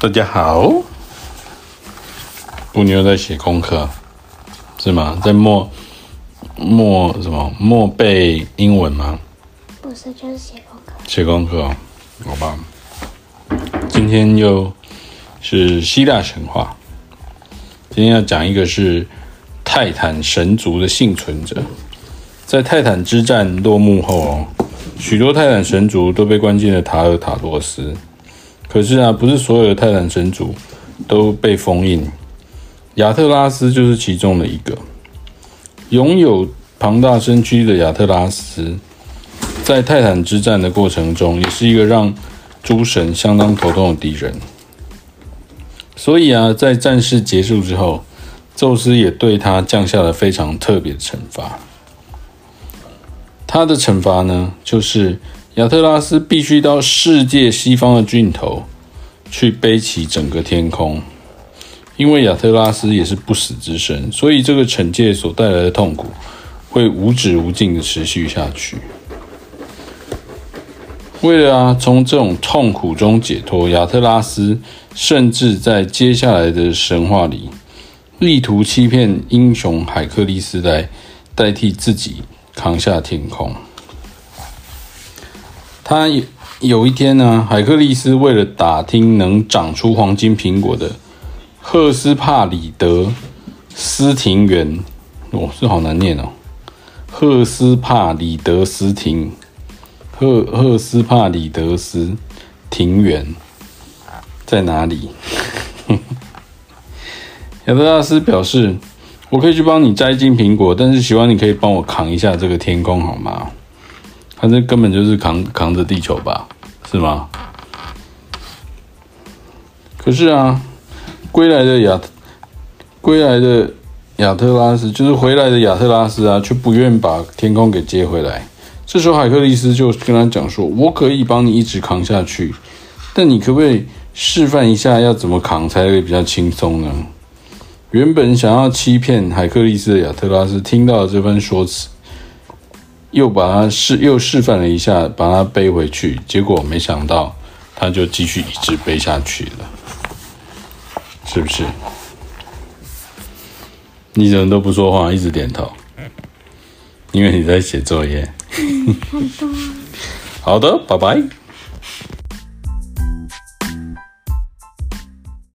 大家好，布妞在写功课，是吗？在默默什么？默背英文吗？不是，就是写功课。写功课，好吧。今天又是希腊神话，今天要讲一个是泰坦神族的幸存者。在泰坦之战落幕后，许多泰坦神族都被关进了塔尔塔罗斯。可是啊，不是所有的泰坦神族都被封印，亚特拉斯就是其中的一个。拥有庞大身躯的亚特拉斯，在泰坦之战的过程中，也是一个让诸神相当头痛的敌人。所以啊，在战事结束之后，宙斯也对他降下了非常特别的惩罚。他的惩罚呢，就是。亚特拉斯必须到世界西方的尽头去背起整个天空，因为亚特拉斯也是不死之身，所以这个惩戒所带来的痛苦会无止无尽的持续下去。为了啊，从这种痛苦中解脱，亚特拉斯甚至在接下来的神话里，力图欺骗英雄海克力斯来代替自己扛下天空。他有有一天呢，海克力斯为了打听能长出黄金苹果的赫斯帕里德斯庭园，哦，这好难念哦，赫斯帕里德斯庭，赫赫斯帕里德斯庭园在哪里？亚特拉斯表示：“我可以去帮你摘金苹果，但是希望你可以帮我扛一下这个天空，好吗？”他这根本就是扛扛着地球吧，是吗？可是啊，归来的亚，归来的亚特拉斯，就是回来的亚特拉斯啊，却不愿把天空给接回来。这时候海克力斯就跟他讲说：“我可以帮你一直扛下去，但你可不可以示范一下要怎么扛才会比较轻松呢？”原本想要欺骗海克力斯的亚特拉斯听到了这番说辞。又把它示又示范了一下，把它背回去，结果没想到它就继续一直背下去了，是不是？你怎么都不说话，一直点头？因为你在写作业。好的，拜拜。